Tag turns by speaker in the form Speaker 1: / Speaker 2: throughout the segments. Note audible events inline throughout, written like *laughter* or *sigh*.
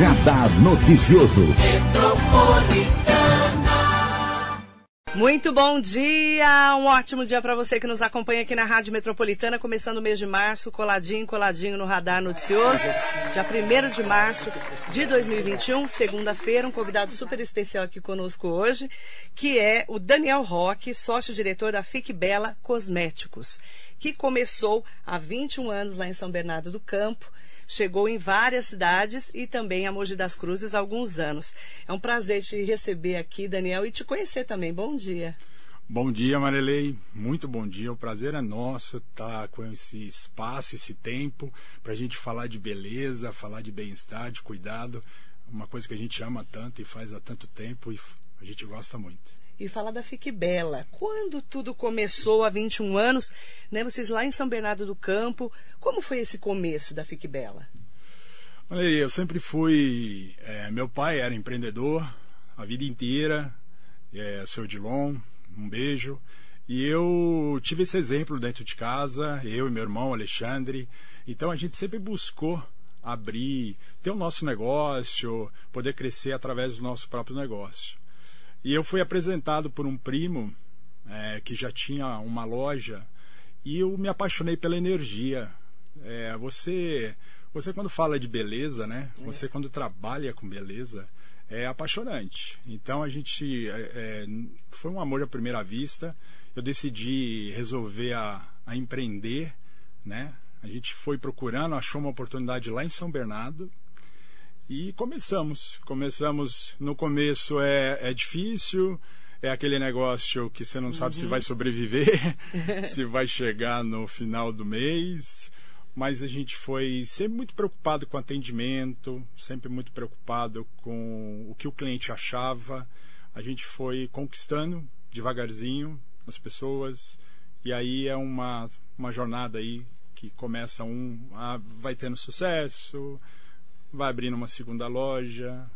Speaker 1: Radar Noticioso.
Speaker 2: Muito bom dia, um ótimo dia para você que nos acompanha aqui na Rádio Metropolitana, começando o mês de março, coladinho, coladinho no Radar Noticioso, dia 1 de março de 2021, segunda-feira, um convidado super especial aqui conosco hoje, que é o Daniel Roque, sócio-diretor da Fique Bela Cosméticos, que começou há 21 anos lá em São Bernardo do Campo, chegou em várias cidades e também a Mogi das Cruzes há alguns anos. É um prazer te receber aqui, Daniel, e te conhecer também. Bom dia.
Speaker 3: Bom dia, Marilei. Muito bom dia. O prazer é nosso estar com esse espaço, esse tempo, para a gente falar de beleza, falar de bem-estar, de cuidado. Uma coisa que a gente ama tanto e faz há tanto tempo e a gente gosta muito
Speaker 2: e falar da Fique Bela. Quando tudo começou há 21 anos, né, vocês lá em São Bernardo do Campo, como foi esse começo da Fique Bela?
Speaker 3: Olha eu sempre fui. É, meu pai era empreendedor a vida inteira, é, seu Dilon, um beijo. E eu tive esse exemplo dentro de casa, eu e meu irmão Alexandre. Então a gente sempre buscou abrir, ter o nosso negócio, poder crescer através do nosso próprio negócio. E eu fui apresentado por um primo é, que já tinha uma loja e eu me apaixonei pela energia. É, você, você quando fala de beleza, né? É. Você quando trabalha com beleza é apaixonante. Então a gente é, é, foi um amor à primeira vista. Eu decidi resolver a, a empreender, né? A gente foi procurando, achou uma oportunidade lá em São Bernardo e começamos. Começamos. No começo é, é difícil, é aquele negócio que você não sabe uhum. se vai sobreviver, *laughs* se vai chegar no final do mês. Mas a gente foi sempre muito preocupado com atendimento, sempre muito preocupado com o que o cliente achava. A gente foi conquistando devagarzinho as pessoas. E aí é uma, uma jornada aí que começa um. Ah, vai tendo sucesso vai abrindo uma segunda loja.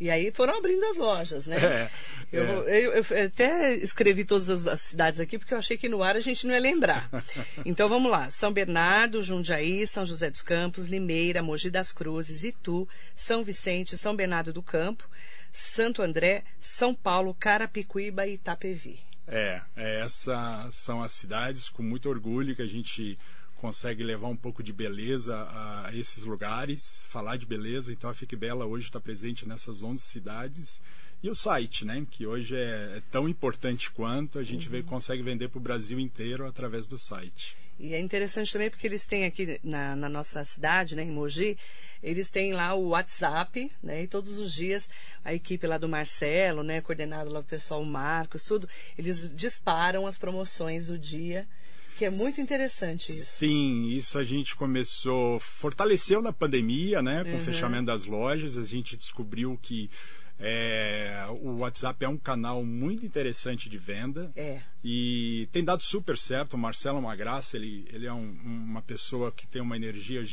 Speaker 2: E aí foram abrindo as lojas, né? *laughs* É, eu, é. Eu, eu, até escrevi todas as cidades aqui porque eu achei que no ar a gente não ia lembrar. *laughs* Então vamos lá: São Bernardo, Jundiaí, São José dos Campos, Limeira, Mogi das Cruzes, Itu, São Vicente, São Bernardo do Campo, Santo André, São Paulo, Carapicuíba e Itapevi.
Speaker 3: É, é essas são as cidades com muito orgulho que a gente consegue levar um pouco de beleza a esses lugares, falar de beleza. Então a Fique Bela hoje está presente nessas 11 cidades. E o site, né, que hoje é, é tão importante quanto, a gente uhum. vê, consegue vender para o Brasil inteiro através do site.
Speaker 2: E é interessante também porque eles têm aqui na, na, nossa cidade, né, em Mogi, eles têm lá o WhatsApp, né, e todos os dias a equipe lá do Marcelo, né, coordenado lá o pessoal, Marcos, tudo, eles disparam as promoções do dia que é muito interessante isso.
Speaker 3: Sim, isso a gente começou, fortaleceu na pandemia, né? Com uhum. o fechamento das lojas, a gente descobriu que é, o WhatsApp é um canal muito interessante de venda
Speaker 2: é.
Speaker 3: e tem dado super certo. O Marcelo é uma graça, ele, ele é um, uma pessoa que tem uma energia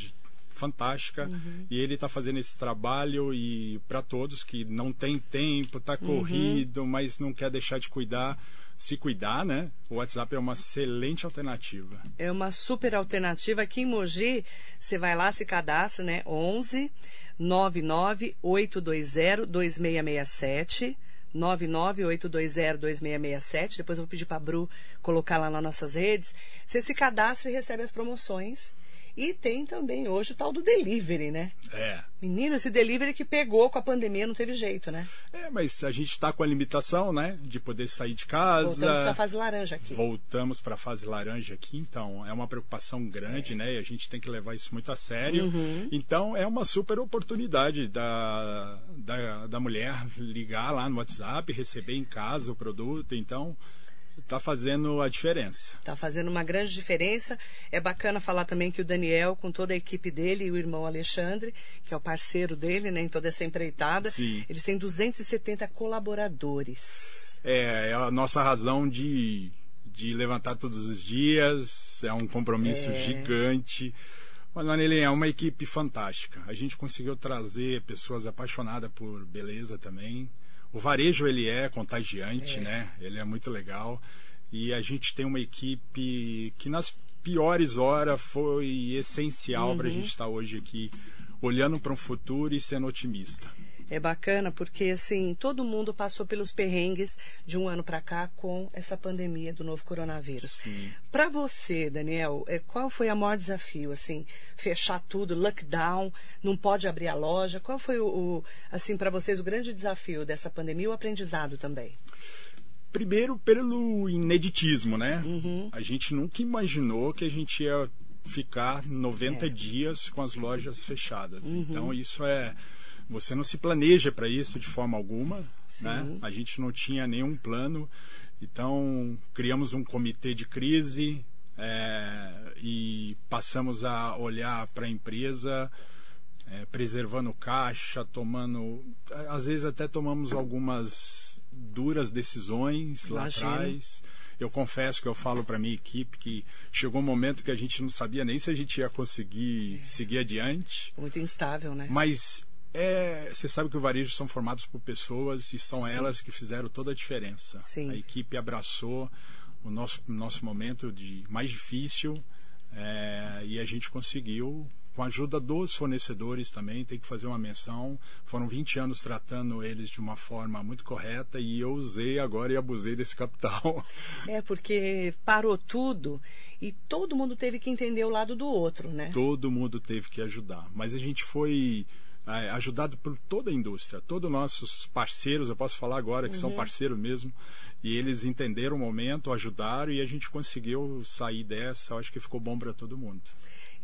Speaker 3: fantástica uhum. e ele está fazendo esse trabalho e para todos que não tem tempo, está uhum. corrido, uhum. mas não quer deixar de cuidar se cuidar, né? O WhatsApp é uma excelente alternativa.
Speaker 2: É uma super alternativa. Aqui em Mogi, você vai lá, se cadastra, né? 11 99 820 2667. 998202667. Depois eu vou pedir para a Bru colocar lá nas nossas redes. Você se cadastra e recebe as promoções. E tem também hoje o tal do delivery, né?
Speaker 3: É.
Speaker 2: Menino, esse delivery que pegou com a pandemia não teve jeito, né?
Speaker 3: É, mas a gente está com a limitação, né? De poder sair de casa.
Speaker 2: Voltamos para a fase laranja aqui.
Speaker 3: Voltamos para a fase laranja aqui, então é uma preocupação grande, é. né? E a gente tem que levar isso muito a sério. Uhum. Então é uma super oportunidade da, da, da mulher ligar lá no WhatsApp, receber em casa o produto. Então Está fazendo a diferença.
Speaker 2: Está fazendo uma grande diferença. É bacana falar também que o Daniel, com toda a equipe dele, e o irmão Alexandre, que é o parceiro dele né, em toda essa empreitada,
Speaker 3: Sim.
Speaker 2: eles têm 270 colaboradores.
Speaker 3: É, é a nossa razão de, de levantar todos os dias, é um compromisso é... gigante. Mas, Manelê, é uma equipe fantástica. A gente conseguiu trazer pessoas apaixonadas por beleza também. O varejo ele é contagiante, é. né? Ele é muito legal e a gente tem uma equipe que nas piores horas foi essencial uhum. para a gente estar hoje aqui olhando para um futuro e sendo otimista.
Speaker 2: É bacana porque assim todo mundo passou pelos perrengues de um ano para cá com essa pandemia do novo coronavírus. Para você, Daniel, é, qual foi o maior desafio? Assim, fechar tudo, lockdown, não pode abrir a loja. Qual foi o, o assim para vocês o grande desafio dessa pandemia o aprendizado também?
Speaker 3: Primeiro pelo ineditismo, né? Uhum. A gente nunca imaginou que a gente ia ficar 90 é. dias com as lojas fechadas. Uhum. Então isso é você não se planeja para isso de forma alguma, né? A gente não tinha nenhum plano, então criamos um comitê de crise é, e passamos a olhar para a empresa, é, preservando caixa, tomando, às vezes até tomamos algumas duras decisões Imagina. lá atrás. Eu confesso que eu falo para minha equipe que chegou um momento que a gente não sabia nem se a gente ia conseguir seguir adiante.
Speaker 2: Muito instável, né?
Speaker 3: Mas é, você sabe que o varejo são formados por pessoas e são Sim. elas que fizeram toda a diferença.
Speaker 2: Sim.
Speaker 3: A equipe abraçou o nosso, nosso momento de mais difícil é, e a gente conseguiu, com a ajuda dos fornecedores também, tem que fazer uma menção. Foram 20 anos tratando eles de uma forma muito correta e eu usei agora e abusei desse capital. *laughs*
Speaker 2: É, porque parou tudo e todo mundo teve que entender o lado do outro, né?
Speaker 3: Todo mundo teve que ajudar. Mas a gente foi é, ajudado por toda a indústria, todos nossos parceiros, eu posso falar agora que uhum. são parceiros mesmo, e eles entenderam o momento, ajudaram e a gente conseguiu sair dessa. Eu acho que ficou bom para todo mundo.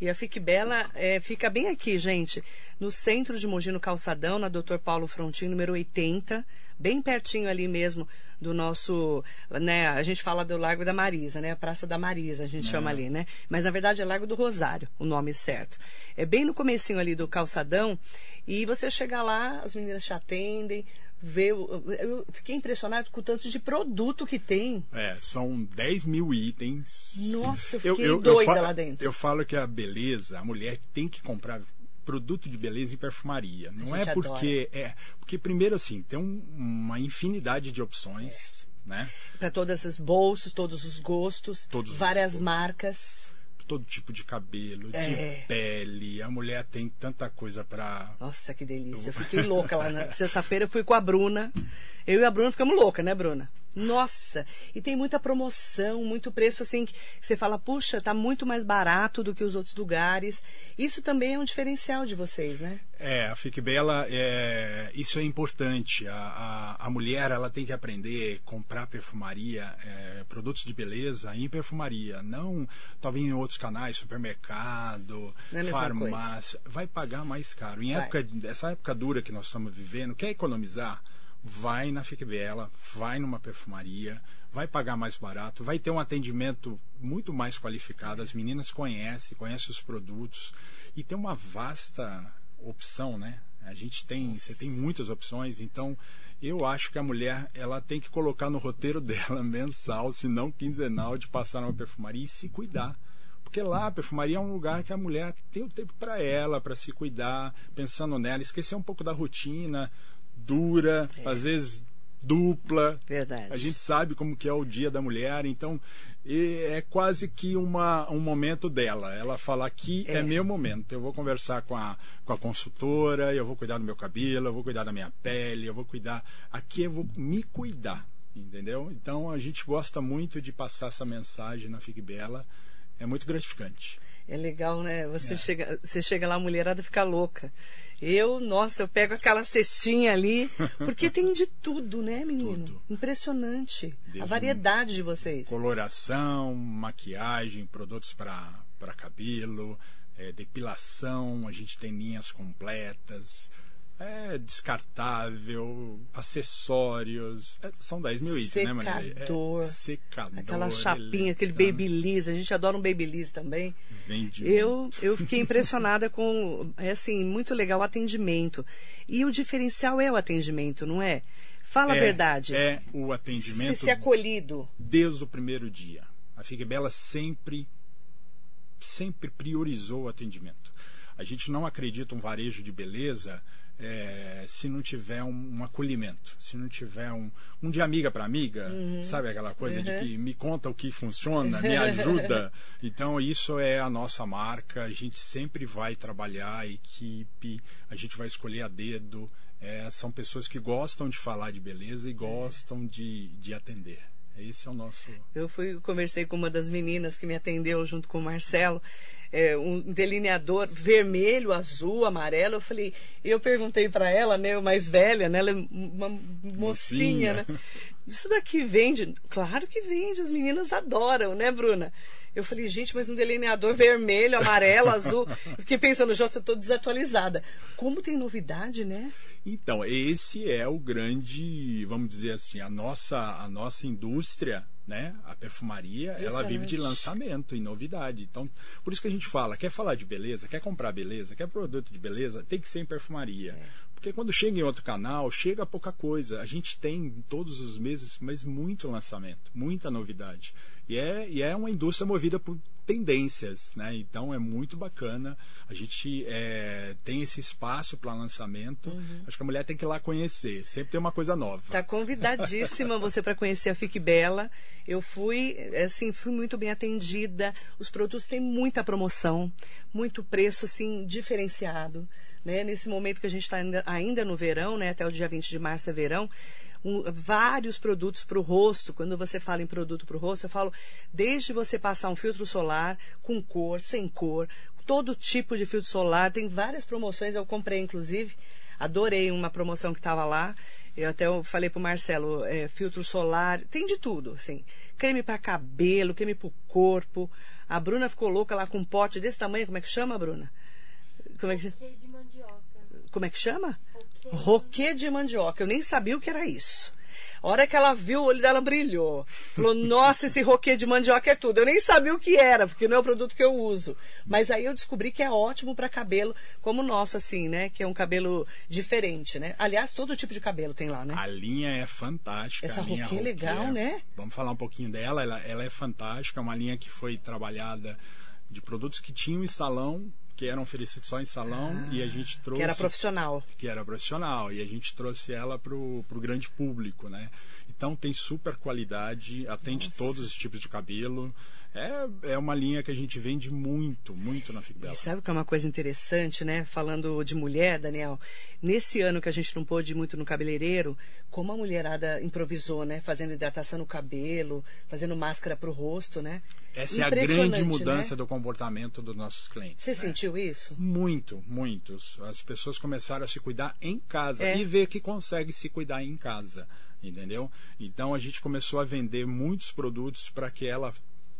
Speaker 2: E a Fique Bela é, fica bem aqui, gente, no centro de Mogi, no Calçadão, na Dr. Paulo Frontin, número 80, bem pertinho ali mesmo do nosso, né, a gente fala do Largo da Marisa, né, a Praça da Marisa, a gente é. chama ali, né, mas na verdade é Largo do Rosário, o nome certo. É bem no comecinho ali do Calçadão e você chega lá, as meninas te atendem, ver. Eu fiquei impressionado com o tanto de produto que tem.
Speaker 3: É, são 10 mil itens.
Speaker 2: Nossa, eu fiquei eu, eu, doida eu falo, lá dentro.
Speaker 3: Eu falo que a beleza, a mulher tem que comprar produto de beleza e perfumaria. Não é porque. Adora. É, porque, primeiro, assim, tem um, uma infinidade de opções. É. Né?
Speaker 2: Para todas as bolsas, todos os gostos, todos várias os... marcas
Speaker 3: todo tipo de cabelo, é. de pele. A mulher tem tanta coisa para.
Speaker 2: Nossa, que delícia. Eu fiquei louca lá na sexta-feira, eu fui com a Bruna. Eu e a Bruna ficamos loucas, né, Bruna? Nossa, e tem muita promoção, muito preço assim que você fala, puxa, tá muito mais barato do que os outros lugares. Isso também é um diferencial de vocês, né?
Speaker 3: É, a Fique Bela, é, isso é importante. A, a, a, mulher ela tem que aprender a comprar perfumaria, é, produtos de beleza em perfumaria, não talvez em outros canais, supermercado, é farmácia. Vai pagar mais caro. Em época, essa época dura que nós estamos vivendo, quer economizar? Vai na Fique Bela, vai numa perfumaria, vai pagar mais barato, vai ter um atendimento muito mais qualificado. As meninas conhecem, conhecem os produtos e tem uma vasta opção, né? A gente tem, você tem muitas opções, então eu acho que a mulher ela tem que colocar no roteiro *laughs* dela mensal, se não quinzenal, de passar numa perfumaria e se cuidar. Porque lá a perfumaria é um lugar que a mulher tem o tempo para ela, para se cuidar, pensando nela, esquecer um pouco da rotina, dura, é. às vezes dupla.
Speaker 2: Verdade.
Speaker 3: A gente sabe como que é o dia da mulher, então é quase que uma, um momento dela. Ela fala aqui é. é meu momento. Eu vou conversar com a, com a consultora, eu vou cuidar do meu cabelo, eu vou cuidar da minha pele, eu vou cuidar. Aqui eu vou me cuidar, entendeu? Então a gente gosta muito de passar essa mensagem na Fique Bela. É muito gratificante.
Speaker 2: É legal, né? Você, é. chega, você chega lá, a mulherada fica louca. Eu, nossa, eu pego aquela cestinha ali, porque tem de tudo, né, menino? Tudo. Impressionante. Desde a variedade de vocês.
Speaker 3: Coloração, maquiagem, produtos para cabelo, é, depilação, a gente tem linhas completas é descartável, acessórios. É, são 10 mil itens, né,
Speaker 2: Maria? É, secador. Aquela chapinha, aquele babyliss. A gente adora um babyliss também.
Speaker 3: Vende
Speaker 2: eu, eu *laughs* fiquei impressionada com, é assim, muito legal o atendimento. E o diferencial é o atendimento, não é? Fala
Speaker 3: é,
Speaker 2: a verdade.
Speaker 3: É o atendimento.
Speaker 2: Se ser acolhido.
Speaker 3: Desde o primeiro dia. A Fique Bela sempre, sempre priorizou o atendimento. A gente não acredita um varejo de beleza é, se não tiver um, um, acolhimento, se não tiver um, um de amiga para amiga, uhum. sabe aquela coisa uhum. de que me conta o que funciona, me *laughs* ajuda. então isso é a nossa marca. A gente sempre vai trabalhar a equipe, a gente vai escolher a dedo. É, são pessoas que gostam de falar de beleza e gostam de, de atender. Esse é o nosso.
Speaker 2: Eu fui conversei com uma das meninas que me atendeu junto com o Marcelo é, um delineador vermelho, azul, amarelo. Eu falei, eu perguntei para ela, né, mais velha, né, ela é uma mocinha, mocinha, né? Isso daqui vende? Claro que vende, as meninas adoram, né, Bruna? Eu falei, gente, mas um delineador vermelho, amarelo, azul. fiquei pensando, Jota, eu estou desatualizada. Como tem novidade, né?
Speaker 3: Então, esse é o grande, vamos dizer assim, a nossa, a nossa indústria né? A perfumaria, ela vive de lançamento e novidade. Então, por isso que a gente fala, quer falar de beleza, quer comprar beleza, quer produto de beleza, tem que ser em perfumaria. É. Porque quando chega em outro canal, chega pouca coisa. A gente tem todos os meses, mas muito lançamento, muita novidade. E é, e é uma indústria movida por tendências, né? Então é muito bacana. A gente é, tem esse espaço para lançamento. Uhum. Acho que a mulher tem que ir lá conhecer. Sempre tem uma coisa nova.
Speaker 2: Está convidadíssima você para conhecer a Fique Bela. Eu fui, assim, fui muito bem atendida. Os produtos têm muita promoção, muito preço, assim, diferenciado. Né? Nesse momento que a gente está ainda, ainda no verão, né? Até o dia 20 de março é verão um, vários produtos para o rosto. Quando você fala em produto para o rosto, eu falo desde você passar um filtro solar com cor, sem cor, todo tipo de filtro solar. Tem várias promoções, eu comprei inclusive. Adorei uma promoção que estava lá. Eu até falei pro Marcelo, é, filtro solar, tem de tudo, assim. Creme para cabelo, creme para o corpo. A Bruna ficou louca lá com um pote desse tamanho, como é que chama, Bruna?
Speaker 4: Como é que chama? de mandioca.
Speaker 2: Como é que chama? Roquê de mandioca. Eu nem sabia o que era isso. A hora que ela viu, o olho dela brilhou. Falou, *laughs* nossa, esse roquê de mandioca é tudo. Eu nem sabia o que era, porque não é o produto que eu uso. Mas aí eu descobri que é ótimo para cabelo como o nosso, assim, né? Que é um cabelo diferente, né? Aliás, todo tipo de cabelo tem lá, né?
Speaker 3: A linha é fantástica.
Speaker 2: Essa
Speaker 3: roquê
Speaker 2: é legal, né?
Speaker 3: Vamos falar um pouquinho dela. Ela, ela é fantástica. É uma linha que foi trabalhada de produtos que tinham em salão que eram oferecidos só em salão ah, e a gente trouxe
Speaker 2: que era profissional
Speaker 3: que era profissional e a gente trouxe ela para o grande público né então tem super qualidade atende Nossa. todos os tipos de cabelo é, é uma linha que a gente vende muito, muito na Figbela.
Speaker 2: E sabe que é uma coisa interessante, né? Falando de mulher, Daniel, nesse ano que a gente não pôde ir muito no cabeleireiro, como a mulherada improvisou, né? Fazendo hidratação no cabelo, fazendo máscara para o rosto, né?
Speaker 3: Essa é a grande mudança né? do comportamento dos nossos clientes.
Speaker 2: Você né? sentiu isso?
Speaker 3: Muito, muitos. As pessoas começaram a se cuidar em casa é. e ver que consegue se cuidar em casa, entendeu? Então a gente começou a vender muitos produtos para que ela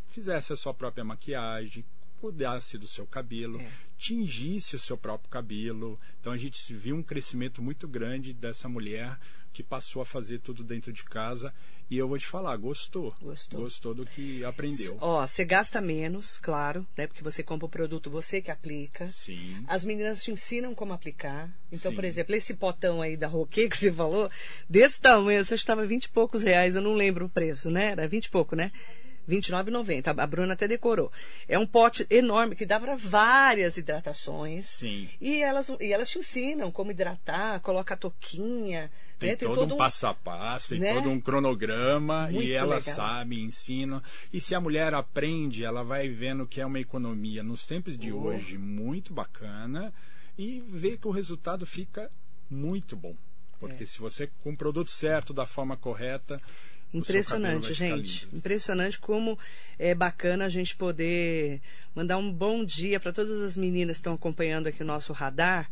Speaker 3: fizesse a sua própria maquiagem, cuidasse do seu cabelo, é. tingisse o seu próprio cabelo. Então a gente viu um crescimento muito grande dessa mulher que passou a fazer tudo dentro de casa e eu vou te falar, gostou. Gostou. Gostou do que aprendeu.
Speaker 2: Ó, você gasta menos, claro, né? Porque você compra o produto, você que aplica.
Speaker 3: Sim.
Speaker 2: As meninas te ensinam como aplicar. Então, Sim. por exemplo, esse potão aí da Roque que você falou, desse tamanho, você estava 20 e poucos reais, eu não lembro o preço, né? Era 20 e pouco, né? 29,90. A Bruna até decorou. É um pote enorme que dá para várias hidratações.
Speaker 3: Sim.
Speaker 2: E elas, e elas te ensinam como hidratar, coloca a toquinha.
Speaker 3: Tem,
Speaker 2: né?
Speaker 3: tem todo, todo, um passo a passo, tem né? todo um cronograma Muito e elas sabem, ensinam. E se a mulher aprende, ela vai vendo que é uma economia nos tempos de oh. hoje muito bacana e vê que o resultado fica muito bom. Porque é. se você com o produto certo, da forma correta,
Speaker 2: Impressionante, gente. Impressionante como é bacana a gente poder mandar um bom dia para todas as meninas que estão acompanhando aqui o nosso radar.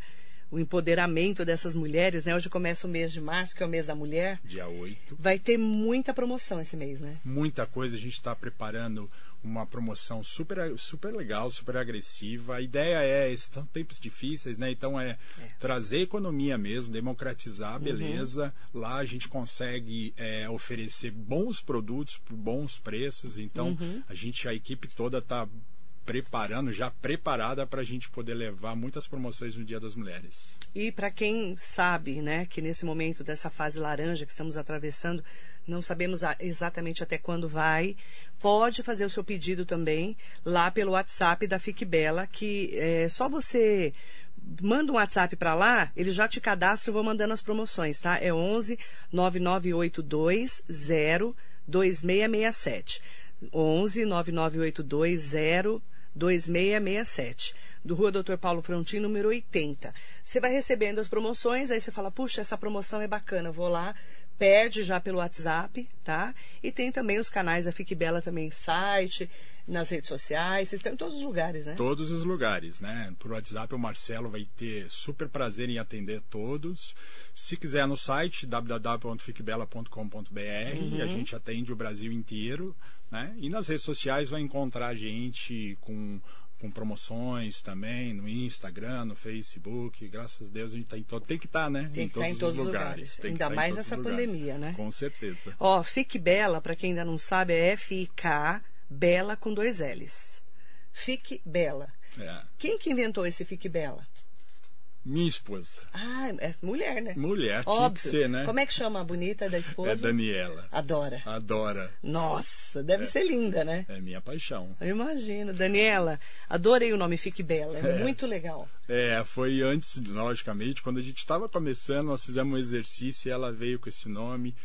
Speaker 2: O empoderamento dessas mulheres, né? Hoje começa o mês de março, que é o mês da mulher.
Speaker 3: Dia 8.
Speaker 2: Vai ter muita promoção esse mês, né?
Speaker 3: Muita coisa. A gente está preparando uma promoção super, super legal, super agressiva. A ideia é, são tempos difíceis, né? Então é, é. trazer economia mesmo, democratizar a uhum. beleza. Uhum. Lá a gente consegue é, oferecer bons produtos por bons preços. Então uhum. a gente, a equipe toda está preparando, já preparada para a gente poder levar muitas promoções no Dia das Mulheres.
Speaker 2: E para quem sabe, né, que nesse momento dessa fase laranja que estamos atravessando, não sabemos exatamente até quando vai, pode fazer o seu pedido também lá pelo WhatsApp da Fique Bela, que é só você manda um WhatsApp para lá, ele já te cadastra, eu vou mandando as promoções, tá? É 11 99820 2667. 11 99820 2667 do Rua Doutor Paulo Frontin, número 80. Você vai recebendo as promoções, aí você fala, puxa, essa promoção é bacana, vou lá, pede já pelo WhatsApp, tá? E tem também os canais da Fique Bela também, site, nas redes sociais, vocês estão em todos os lugares, né?
Speaker 3: Todos os lugares, né? Por WhatsApp o Marcelo vai ter super prazer em atender todos. Se quiser no site www.fiquebela.com.br, uhum. a gente atende o Brasil inteiro, né? E nas redes sociais vai encontrar a gente com com promoções também no Instagram, no Facebook. Graças a Deus a gente tá em todo. Tem que estar, tá, né?
Speaker 2: Tem que estar tá em todos os lugares. lugares. Ainda mais nessa pandemia, né?
Speaker 3: Com certeza.
Speaker 2: Ó, Fique Bela, para quem ainda não sabe, é F-I-K, Bela com dois L's. Fique Bela. É. Quem que inventou esse Fique Bela?
Speaker 3: Minha esposa.
Speaker 2: Ah, é mulher, né?
Speaker 3: Mulher, Óbvio. tinha que ser, né?
Speaker 2: Como é que chama a bonita da esposa?
Speaker 3: É Daniela.
Speaker 2: Adora.
Speaker 3: Adora.
Speaker 2: Nossa, deve é. ser linda, né?
Speaker 3: É minha paixão.
Speaker 2: Eu imagino. Daniela, adorei o nome Fique Bela, é, é. muito legal.
Speaker 3: É, foi antes, logicamente, quando a gente estava começando, nós fizemos um exercício e ela veio com esse nome,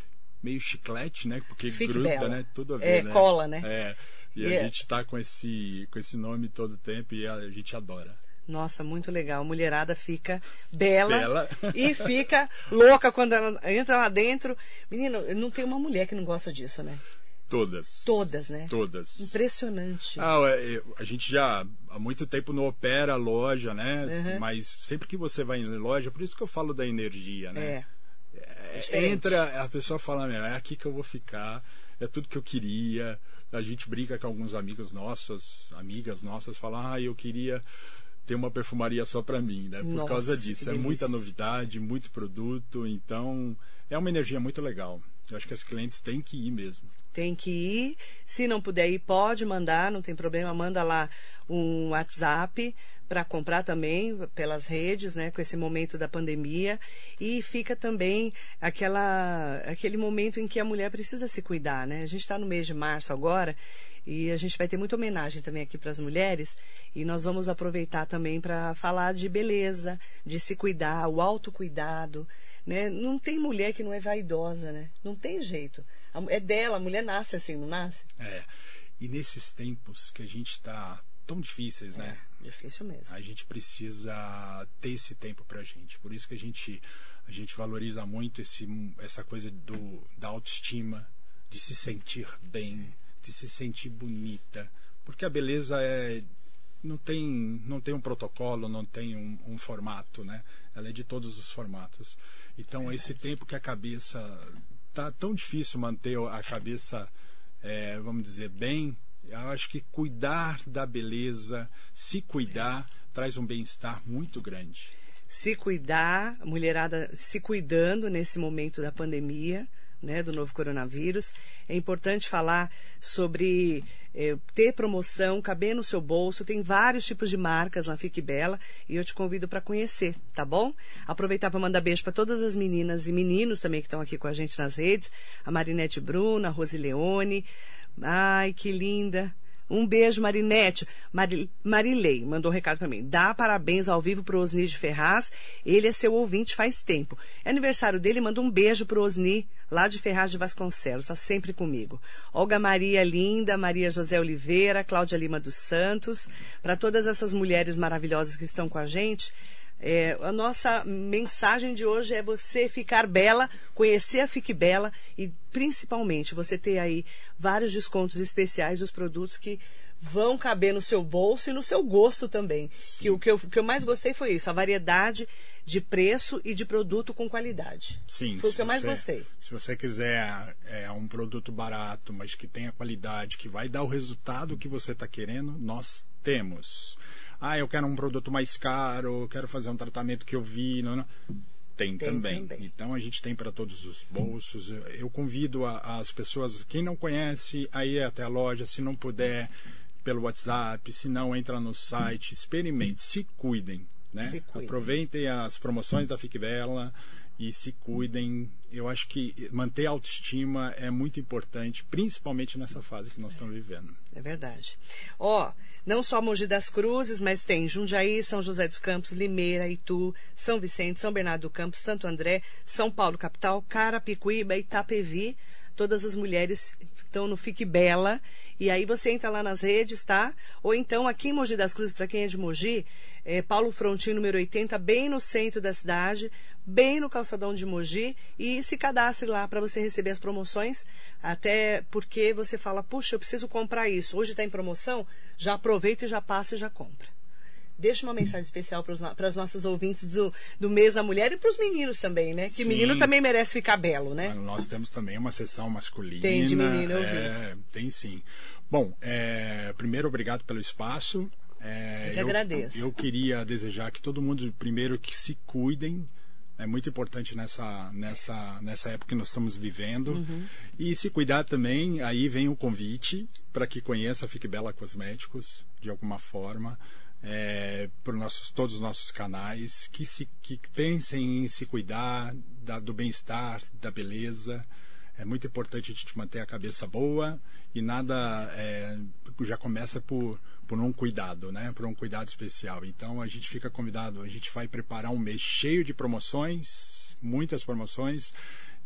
Speaker 3: meio chiclete, né? Porque Fique gruda, Bela. né? Tudo a ver,
Speaker 2: é,
Speaker 3: né?
Speaker 2: cola, né?
Speaker 3: É. E yeah. a gente está com esse, com esse nome todo o tempo e a gente adora.
Speaker 2: Nossa, muito legal. A mulherada fica bela, bela. e fica louca quando ela entra lá dentro. Menino, não tem uma mulher que não gosta disso, né?
Speaker 3: Todas.
Speaker 2: Todas, né?
Speaker 3: Todas.
Speaker 2: Impressionante.
Speaker 3: Ah, é, a gente já há muito tempo não opera loja, né? Uhum. Mas sempre que você vai em loja, por isso que eu falo da energia, né? É. é entra, a pessoa fala, é aqui que eu vou ficar, é tudo que eu queria. A gente brinca com alguns amigos nossos, amigas nossas, falam, ah, eu queria ter uma perfumaria só para mim, né? Por Nossa, causa disso. É muita novidade, muito produto, então é uma energia muito legal. Eu acho que as clientes têm que ir mesmo.
Speaker 2: Tem que ir. Se não puder ir, pode mandar, não tem problema. Manda lá um WhatsApp para comprar também pelas redes, né, com esse momento da pandemia. E fica também aquela, aquele momento em que a mulher precisa se cuidar, né? A gente está no mês de março agora e a gente vai ter muita homenagem também aqui para as mulheres. E nós vamos aproveitar também para falar de beleza, de se cuidar, o autocuidado. Né? Não tem mulher que não é vaidosa, né? Não tem jeito. É dela, a mulher nasce assim, não nasce?
Speaker 3: É. E nesses tempos que a gente está tão difíceis, né?
Speaker 2: É, difícil mesmo.
Speaker 3: A gente precisa ter esse tempo pra gente. Por isso que a gente a gente valoriza muito esse, essa coisa do, da autoestima, de se sentir bem, de se sentir bonita, porque a beleza é não tem não tem um protocolo, não tem um, um formato, né? Ela é de todos os formatos. Então é esse tempo que a cabeça tá tão difícil manter a cabeça, é, vamos dizer bem, eu acho que cuidar da beleza, se cuidar, traz um bem-estar muito grande.
Speaker 2: Se cuidar, mulherada se cuidando nesse momento da pandemia, né, do novo coronavírus. É importante falar sobre é, ter promoção, caber no seu bolso. Tem vários tipos de marcas na Fique Bela e eu te convido para conhecer, tá bom? Aproveitar para mandar beijo para todas as meninas e meninos também que estão aqui com a gente nas redes. A Marinete Bruna, a Rose Leone. Ai, que linda. Um beijo, Marinete. Mari, Marilei mandou um recado para mim. Dá parabéns ao vivo pro Osni de Ferraz. Ele é seu ouvinte faz tempo. É aniversário dele, manda um beijo pro Osni, lá de Ferraz de Vasconcelos. Está sempre comigo. Olga Maria Linda, Maria José Oliveira, Cláudia Lima dos Santos. Para todas essas mulheres maravilhosas que estão com a gente. É, a nossa mensagem de hoje é você ficar bela, conhecer a Fique Bela e principalmente você ter aí vários descontos especiais dos produtos que vão caber no seu bolso e no seu gosto também. Que o que eu, que eu mais gostei foi isso, a variedade de preço e de produto com qualidade.
Speaker 3: Sim.
Speaker 2: Foi o que eu mais gostei.
Speaker 3: Se você quiser é, um produto barato, mas que tenha qualidade, que vai dar o resultado que você está querendo, nós temos ah, eu quero um produto mais caro, quero fazer um tratamento que eu vi. Não, não. Tem, tem também. também. Então a gente tem para todos os bolsos. Eu convido a, as pessoas, quem não conhece, a ir até a loja, se não puder, pelo WhatsApp, se não, entra no site, experimente, se cuidem. Né? Se cuidem. Aproveitem as promoções da Fique Bela e se cuidem. Eu acho que manter a autoestima é muito importante, principalmente nessa fase que nós estamos vivendo.
Speaker 2: É verdade. Ó, não só Mogi das Cruzes, mas tem Jundiaí, São José dos Campos, Limeira, Itu, São Vicente, São Bernardo do Campo, Santo André, São Paulo capital, Carapicuíba, Itapevi. Todas as mulheres estão no Fique Bela. E aí você entra lá nas redes, tá? Ou então aqui em Mogi das Cruzes, para quem é de Mogi, é Paulo Frontin, número 80, bem no centro da cidade, bem no calçadão de Mogi. E se cadastre lá para você receber as promoções. Até porque você fala, puxa, eu preciso comprar isso. Hoje está em promoção, já aproveita e já passa e já compra. Deixa uma mensagem especial para as nossas ouvintes do, do mês da mulher e para os meninos também, né? Que
Speaker 3: Sim.
Speaker 2: menino também merece ficar belo, né?
Speaker 3: Nós temos também uma sessão masculina.
Speaker 2: Tem de menino, eu
Speaker 3: é, Tem sim. Bom, é, primeiro, obrigado pelo espaço. É,
Speaker 2: eu que agradeço.
Speaker 3: Eu queria desejar que todo mundo, primeiro, que se cuidem. É muito importante nessa, nessa, nessa época que nós estamos vivendo.
Speaker 2: Uhum.
Speaker 3: E se cuidar também, aí vem o convite para que conheça a Fique Bela Cosméticos, de alguma forma é, por nossos, todos os nossos canais, que, se, que pensem em se cuidar da, do bem-estar, da beleza. É muito importante a gente manter a cabeça boa e nada é, já começa por, por um cuidado, né? Por um cuidado especial. Então a gente fica convidado, a gente vai preparar um mês cheio de promoções, muitas promoções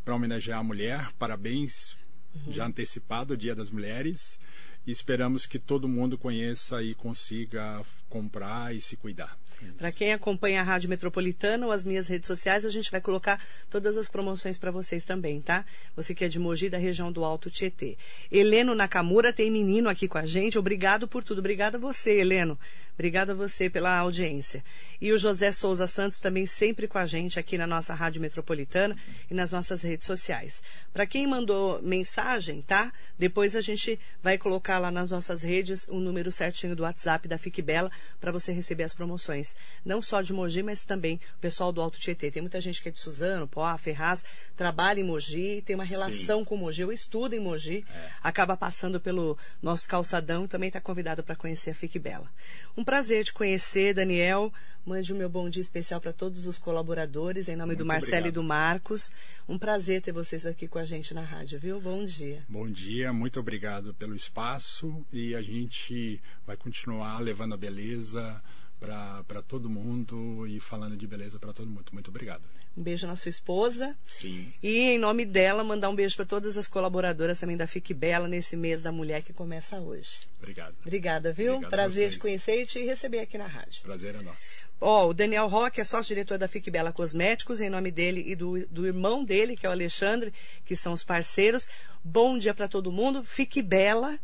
Speaker 3: para homenagear a mulher. Parabéns uhum. já antecipado o Dia das Mulheres e esperamos que todo mundo conheça e consiga comprar e se cuidar.
Speaker 2: Para quem acompanha a Rádio Metropolitana ou as minhas redes sociais, a gente vai colocar todas as promoções para vocês também, tá? Você que é de Mogi, da região do Alto Tietê. Heleno Nakamura tem menino aqui com a gente. Obrigado por tudo. Obrigada a você, Heleno. Obrigada a você pela audiência. E o José Souza Santos também sempre com a gente aqui na nossa Rádio Metropolitana e nas nossas redes sociais. Para quem mandou mensagem, tá? Depois a gente vai colocar lá nas nossas redes o número certinho do WhatsApp da Fique Bela para você receber as promoções. Não só de Mogi, mas também o pessoal do Alto Tietê. Tem muita gente que é de Suzano, Poá, Ferraz, trabalha em Mogi, tem uma relação Sim. com Mogi, eu estudo em Mogi, é. acaba passando pelo nosso calçadão e também está convidado para conhecer a Fique Bela. Um prazer te conhecer, Daniel. Mande o meu bom dia especial para todos os colaboradores, em nome Muito do Marcelo obrigado. e do Marcos. Um prazer ter vocês aqui com a gente na rádio, viu? Bom dia.
Speaker 3: Bom dia, muito obrigado pelo espaço e a gente vai continuar levando a beleza para todo mundo e falando de beleza para todo mundo. Muito obrigado.
Speaker 2: Um beijo na sua esposa.
Speaker 3: Sim.
Speaker 2: E em nome dela, mandar um beijo para todas as colaboradoras também da Fique Bela nesse mês da mulher que começa hoje.
Speaker 3: Obrigado.
Speaker 2: Obrigada, viu? Obrigado Prazer te conhecer e te receber aqui na rádio.
Speaker 3: Prazer é nosso.
Speaker 2: Ó, oh, o Daniel Roque é sócio-diretor da Fique Bela Cosméticos, em nome dele e do, do irmão dele, que é o Alexandre, que são os parceiros. Bom dia para todo mundo. Fique Bela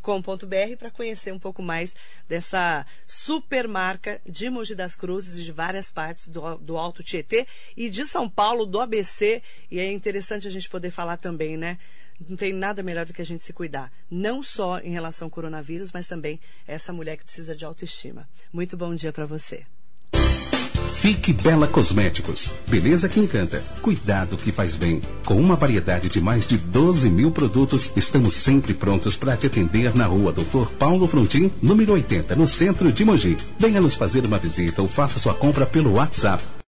Speaker 2: com.br para conhecer um pouco mais dessa super marca de Mogi das Cruzes e de várias partes do, do Alto Tietê e de São Paulo, do ABC. E é interessante a gente poder falar também, né? Não tem nada melhor do que a gente se cuidar. Não só em relação ao coronavírus, mas também essa mulher que precisa de autoestima. Muito bom dia para você.
Speaker 5: Fique Bela Cosméticos. Beleza que encanta. Cuidado que faz bem. Com uma variedade de mais de 12 mil produtos, estamos sempre prontos para te atender na rua Doutor Paulo Frontin, número 80, no centro de Mogi. Venha nos fazer uma visita ou faça sua compra pelo WhatsApp